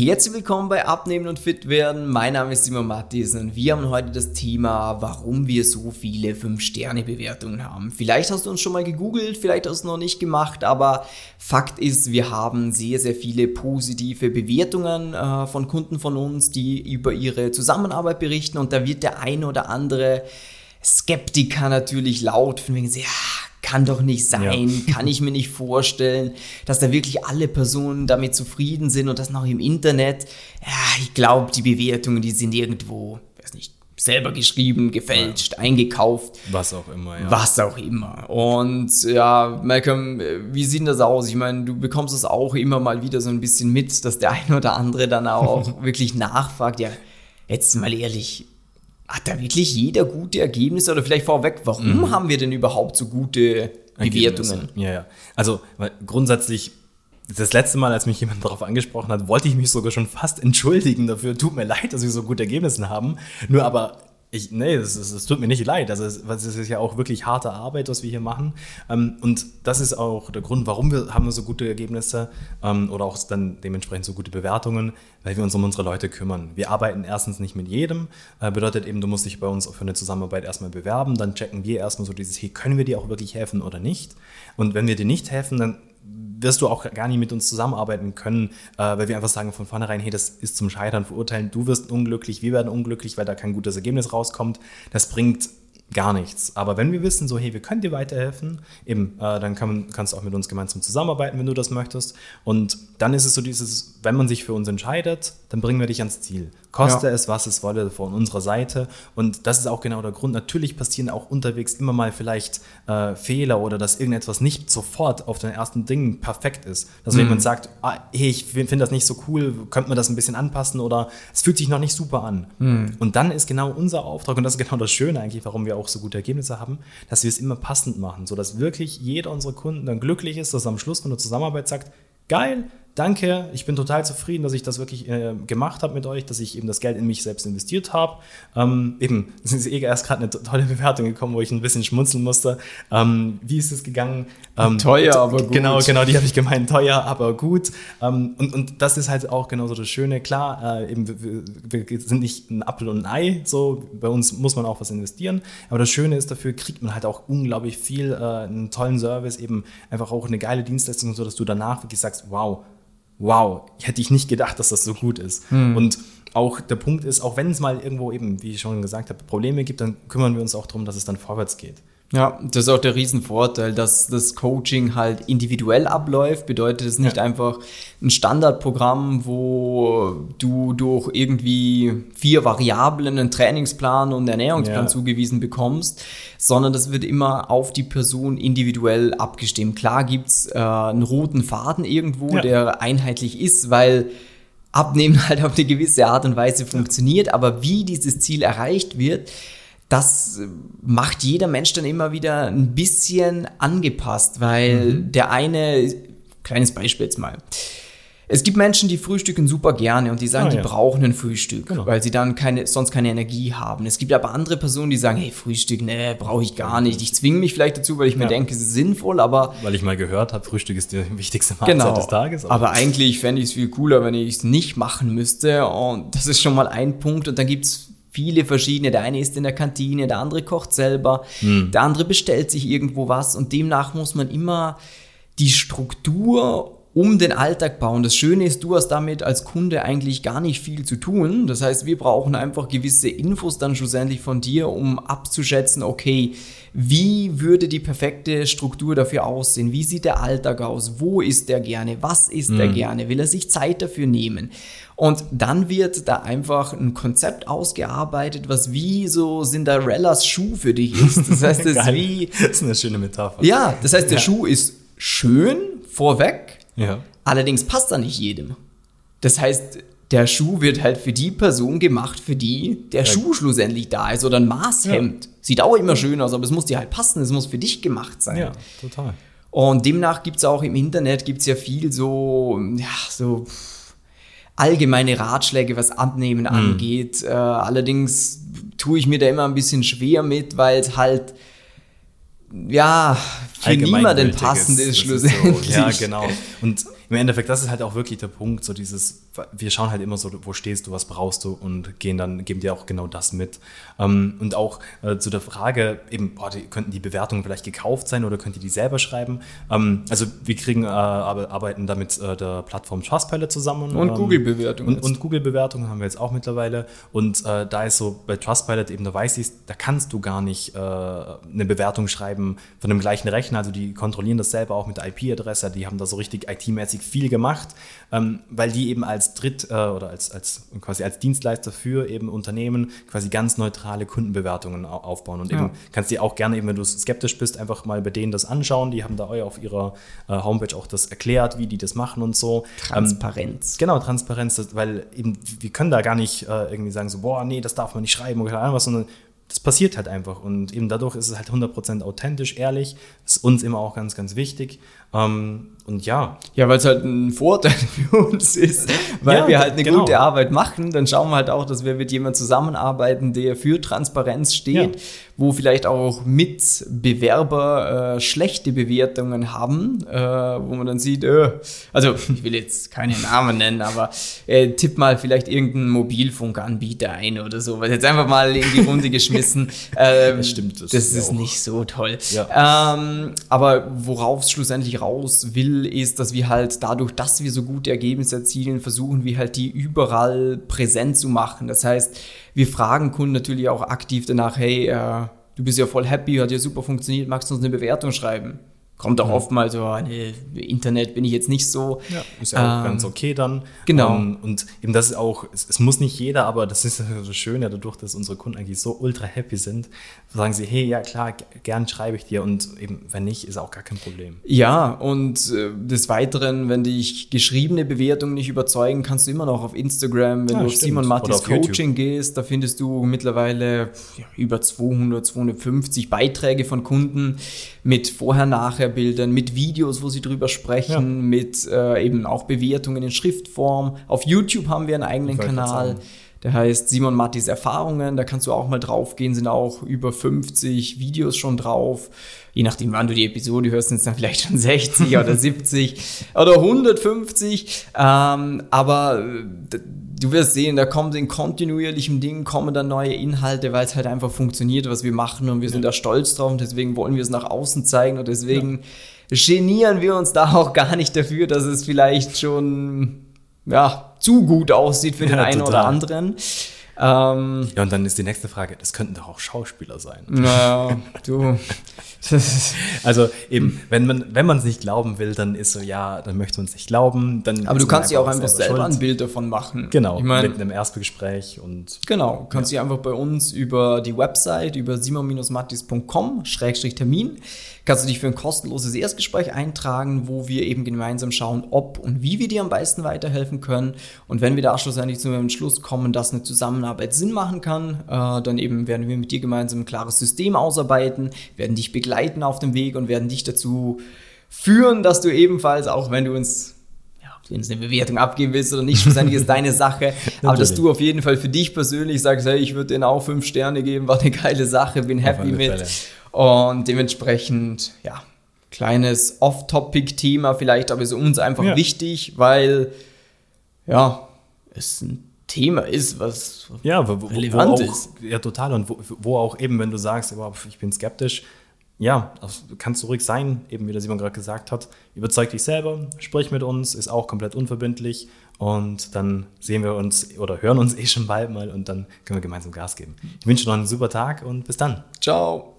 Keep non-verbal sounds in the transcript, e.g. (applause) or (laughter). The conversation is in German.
Herzlich willkommen bei Abnehmen und Fit werden. Mein Name ist Simon Mattis und wir haben heute das Thema, warum wir so viele 5-Sterne-Bewertungen haben. Vielleicht hast du uns schon mal gegoogelt, vielleicht hast du es noch nicht gemacht, aber Fakt ist, wir haben sehr, sehr viele positive Bewertungen äh, von Kunden von uns, die über ihre Zusammenarbeit berichten und da wird der ein oder andere Skeptiker natürlich laut, von wegen, ja, kann doch nicht sein, ja. kann ich mir nicht vorstellen, dass da wirklich alle Personen damit zufrieden sind und das noch im Internet. Ja, ich glaube, die Bewertungen, die sind irgendwo, weiß nicht, selber geschrieben, gefälscht, ja. eingekauft. Was auch immer, ja. Was auch immer. Und ja, Malcolm, wie sieht das aus? Ich meine, du bekommst es auch immer mal wieder so ein bisschen mit, dass der eine oder andere dann auch (laughs) wirklich nachfragt, ja, jetzt mal ehrlich, hat da wirklich jeder gute Ergebnisse oder vielleicht vorweg, warum mhm. haben wir denn überhaupt so gute Bewertungen? Ja, ja. Also grundsätzlich, das letzte Mal, als mich jemand (laughs) darauf angesprochen hat, wollte ich mich sogar schon fast entschuldigen dafür. Tut mir leid, dass wir so gute Ergebnisse haben. Nur aber ich, nee, es tut mir nicht leid. Also es, ist ja auch wirklich harte Arbeit, was wir hier machen. Ähm, und das ist auch der Grund, warum wir haben so gute Ergebnisse ähm, oder auch dann dementsprechend so gute Bewertungen, weil wir uns um unsere Leute kümmern. Wir arbeiten erstens nicht mit jedem. Äh, bedeutet eben, du musst dich bei uns für eine Zusammenarbeit erstmal bewerben. Dann checken wir erstmal so dieses, hey, können wir dir auch wirklich helfen oder nicht? Und wenn wir dir nicht helfen, dann wirst du auch gar nicht mit uns zusammenarbeiten können, äh, weil wir einfach sagen von vornherein, hey, das ist zum Scheitern verurteilen, du wirst unglücklich, wir werden unglücklich, weil da kein gutes Ergebnis rauskommt. Das bringt gar nichts. Aber wenn wir wissen, so, hey, wir können dir weiterhelfen, eben, äh, dann kann, kannst du auch mit uns gemeinsam zusammenarbeiten, wenn du das möchtest. Und dann ist es so dieses, wenn man sich für uns entscheidet, dann bringen wir dich ans Ziel. Koste ja. es, was es wolle, von unserer Seite. Und das ist auch genau der Grund. Natürlich passieren auch unterwegs immer mal vielleicht äh, Fehler oder dass irgendetwas nicht sofort auf den ersten Dingen perfekt ist. Dass mhm. jemand sagt, ah, hey, ich finde das nicht so cool, könnte man das ein bisschen anpassen oder es fühlt sich noch nicht super an. Mhm. Und dann ist genau unser Auftrag, und das ist genau das Schöne eigentlich, warum wir auch so gute Ergebnisse haben, dass wir es immer passend machen, sodass wirklich jeder unserer Kunden dann glücklich ist, dass er am Schluss von der Zusammenarbeit sagt, geil, danke, ich bin total zufrieden, dass ich das wirklich äh, gemacht habe mit euch, dass ich eben das Geld in mich selbst investiert habe. Ähm, eben, (laughs) es ist eh erst gerade eine tolle Bewertung gekommen, wo ich ein bisschen schmunzeln musste. Ähm, wie ist es gegangen? Ähm, teuer, aber gut. Genau, genau, die habe ich gemeint, teuer, aber gut. Ähm, und, und das ist halt auch genauso das Schöne. Klar, äh, eben, wir, wir, sind nicht ein Apfel und ein Ei, so, bei uns muss man auch was investieren. Aber das Schöne ist, dafür kriegt man halt auch unglaublich viel, äh, einen tollen Service, eben einfach auch eine geile Dienstleistung, so dass du danach wirklich sagst, wow, wow, hätte ich nicht gedacht, dass das so gut ist. Hm. Und auch der Punkt ist, auch wenn es mal irgendwo eben, wie ich schon gesagt habe, Probleme gibt, dann kümmern wir uns auch darum, dass es dann vorwärts geht. Ja, das ist auch der Riesenvorteil, dass das Coaching halt individuell abläuft. Bedeutet es nicht ja. einfach ein Standardprogramm, wo du durch irgendwie vier Variablen einen Trainingsplan und einen Ernährungsplan ja. zugewiesen bekommst, sondern das wird immer auf die Person individuell abgestimmt. Klar gibt's äh, einen roten Faden irgendwo, ja. der einheitlich ist, weil Abnehmen (laughs) halt auf eine gewisse Art und Weise funktioniert, aber wie dieses Ziel erreicht wird, das macht jeder Mensch dann immer wieder ein bisschen angepasst, weil mhm. der eine, kleines Beispiel jetzt mal. Es gibt Menschen, die frühstücken super gerne und die sagen, ah, ja. die brauchen ein Frühstück, genau. weil sie dann keine, sonst keine Energie haben. Es gibt aber andere Personen, die sagen, hey, Frühstück, nee, brauche ich gar nicht. Ich zwinge mich vielleicht dazu, weil ich ja. mir denke, es ist sinnvoll, aber... Weil ich mal gehört habe, Frühstück ist die wichtigste Mahlzeit genau. des Tages. Aber, aber eigentlich fände ich es viel cooler, wenn ich es nicht machen müsste und das ist schon mal ein Punkt und dann gibt es viele verschiedene. Der eine ist in der Kantine, der andere kocht selber, hm. der andere bestellt sich irgendwo was und demnach muss man immer die Struktur um den Alltag bauen. Das Schöne ist, du hast damit als Kunde eigentlich gar nicht viel zu tun. Das heißt, wir brauchen einfach gewisse Infos dann schlussendlich von dir, um abzuschätzen, okay, wie würde die perfekte Struktur dafür aussehen? Wie sieht der Alltag aus? Wo ist der gerne? Was ist mhm. er gerne? Will er sich Zeit dafür nehmen? Und dann wird da einfach ein Konzept ausgearbeitet, was wie so Cinderellas Schuh für dich ist. (laughs) Das heißt, das ist wie. Das ist eine schöne Metapher. Ja, das heißt, der ja. Schuh ist schön vorweg, ja. allerdings passt er nicht jedem. Das heißt, der Schuh wird halt für die Person gemacht, für die der ja. Schuh schlussendlich da ist oder ein Maßhemd. Ja. Sieht auch immer schön aus, aber es muss dir halt passen, es muss für dich gemacht sein. Ja, total. Und demnach gibt es auch im Internet gibt's ja viel so, ja, so allgemeine Ratschläge, was Abnehmen mhm. angeht. Äh, allerdings tue ich mir da immer ein bisschen schwer mit, weil es halt ja für niemanden passend ist, schlussendlich. So, ja, genau. Und im Endeffekt, das ist halt auch wirklich der Punkt, so dieses, wir schauen halt immer so, wo stehst du, was brauchst du und gehen dann, geben dir auch genau das mit. Ähm, und auch äh, zu der Frage, eben, boah, die, könnten die Bewertungen vielleicht gekauft sein oder könnt ihr die selber schreiben? Ähm, also wir kriegen, äh, arbeiten da mit äh, der Plattform Trustpilot zusammen. Und ähm, Google-Bewertungen. Und, und Google-Bewertungen haben wir jetzt auch mittlerweile. Und da ist so bei Trustpilot eben, da weiß ich, da kannst du gar nicht eine Bewertung schreiben von dem gleichen Rechner. Also die kontrollieren das selber auch mit der IP-Adresse. Die haben da so richtig IT-mäßig viel gemacht, ähm, weil die eben als Dritt- äh, oder als, als quasi als Dienstleister für eben Unternehmen quasi ganz neutrale Kundenbewertungen aufbauen. Und eben ja. kannst dir auch gerne, eben wenn du skeptisch bist, einfach mal bei denen das anschauen. Die haben da auf ihrer äh, Homepage auch das erklärt, wie die das machen und so. Transparenz. Ähm, genau, Transparenz, das, weil eben wir können da gar nicht äh, irgendwie sagen so, boah, nee, das darf man nicht schreiben oder keine Ahnung was, sondern das passiert halt einfach. Und eben dadurch ist es halt 100% authentisch, ehrlich. Das ist uns immer auch ganz, ganz wichtig. Ähm, und ja. Ja, weil es halt ein Vorteil (laughs) für uns ist, weil ja, wir halt eine genau. gute Arbeit machen. Dann schauen wir halt auch, dass wir mit jemandem zusammenarbeiten, der für Transparenz steht, ja. Wo vielleicht auch Mitbewerber äh, schlechte Bewertungen haben, äh, wo man dann sieht, äh, also ich will jetzt keine Namen nennen, aber äh, tipp mal vielleicht irgendeinen Mobilfunkanbieter ein oder so, was jetzt einfach mal in die Runde geschmissen. (laughs) Ähm, das stimmt. Das, das ist nicht so toll. Ja. Ähm, aber worauf es schlussendlich raus will, ist, dass wir halt dadurch, dass wir so gute Ergebnisse erzielen, versuchen wir halt die überall präsent zu machen. Das heißt, wir fragen Kunden natürlich auch aktiv danach, hey, äh, du bist ja voll happy, hat ja super funktioniert, magst du uns eine Bewertung schreiben? Kommt auch ja. oftmals so, nee, Internet bin ich jetzt nicht so. Ja, ist ja auch ähm, ganz okay dann. Genau. Um, ähm, und eben das ist auch, es, es, muss nicht jeder, aber das ist so schön, ja, dadurch, dass unsere Kunden eigentlich so ultra happy sind, sagen sie, hey, ja klar, gern schreibe ich dir und eben, wenn nicht, ist auch gar kein Problem. Ja, und äh, des Weiteren, wenn dich geschriebene Bewertungen nicht überzeugen, kannst du immer noch auf Instagram, wenn ja, du auf Simon Mattis Coaching YouTube. gehst, da findest du mittlerweile über 200, 250 Beiträge von Kunden mit Vorher-Nachher-Bildern, mit Videos, wo sie drüber sprechen, ja. mit äh, eben auch Bewertungen in Schriftform. Auf YouTube haben wir einen eigenen Kanal. Der heißt Simon Mattis Erfahrungen. Da kannst du auch mal drauf gehen, sind auch über 50 Videos schon drauf. Je nachdem, wann du die Episode hörst, sind es dann vielleicht schon 60 oder 70 (laughs) oder 150. Ähm, aber äh, du wirst sehen, da kommt in kontinuierlichem Ding kommen dann neue Inhalte, weil es halt einfach funktioniert, was wir machen und wir sind da stolz drauf und deswegen wollen wir es nach außen zeigen und deswegen ja. genieren wir uns da auch gar nicht dafür, dass es vielleicht schon ja, zu gut aussieht für ja, den einen total. oder anderen. Ähm, ja, und dann ist die nächste Frage, das könnten doch auch Schauspieler sein. Naja, (laughs) du. also eben, wenn man wenn man es nicht glauben will, dann ist so, ja, dann möchte man es nicht glauben. Dann Aber du kannst dir auch einfach selber ein Bild davon machen. Genau, ich mein, mit einem Erstgespräch und. Genau, kannst ja. dich einfach bei uns über die Website, über simon-mattis.com, Schrägstrich Termin, kannst du dich für ein kostenloses Erstgespräch eintragen, wo wir eben gemeinsam schauen, ob und wie wir dir am besten weiterhelfen können. Und wenn wir da schlussendlich zu einem Schluss kommen, dass eine Zusammenarbeit Sinn machen kann, äh, dann eben werden wir mit dir gemeinsam ein klares System ausarbeiten, werden dich begleiten auf dem Weg und werden dich dazu führen, dass du ebenfalls, auch wenn du uns du uns eine Bewertung abgeben willst oder nicht, schlussendlich ist deine Sache. (laughs) aber dass du auf jeden Fall für dich persönlich sagst, hey, ich würde denen auch fünf Sterne geben, war eine geile Sache, bin happy mit. Fälle. Und dementsprechend, ja, kleines Off-Topic-Thema vielleicht, aber ist uns einfach ja. wichtig, weil, ja, es ein Thema ist, was ja, wo, relevant wo auch, ist. Ja, total. Und wo, wo, auch eben, wenn du sagst, ich bin skeptisch, ja, kannst du ruhig sein, eben wie der Simon gerade gesagt hat. Überzeug dich selber, sprich mit uns, ist auch komplett unverbindlich und dann sehen wir uns oder hören uns eh schon bald mal und dann können wir gemeinsam Gas geben. Ich wünsche noch einen super Tag und bis dann. Ciao.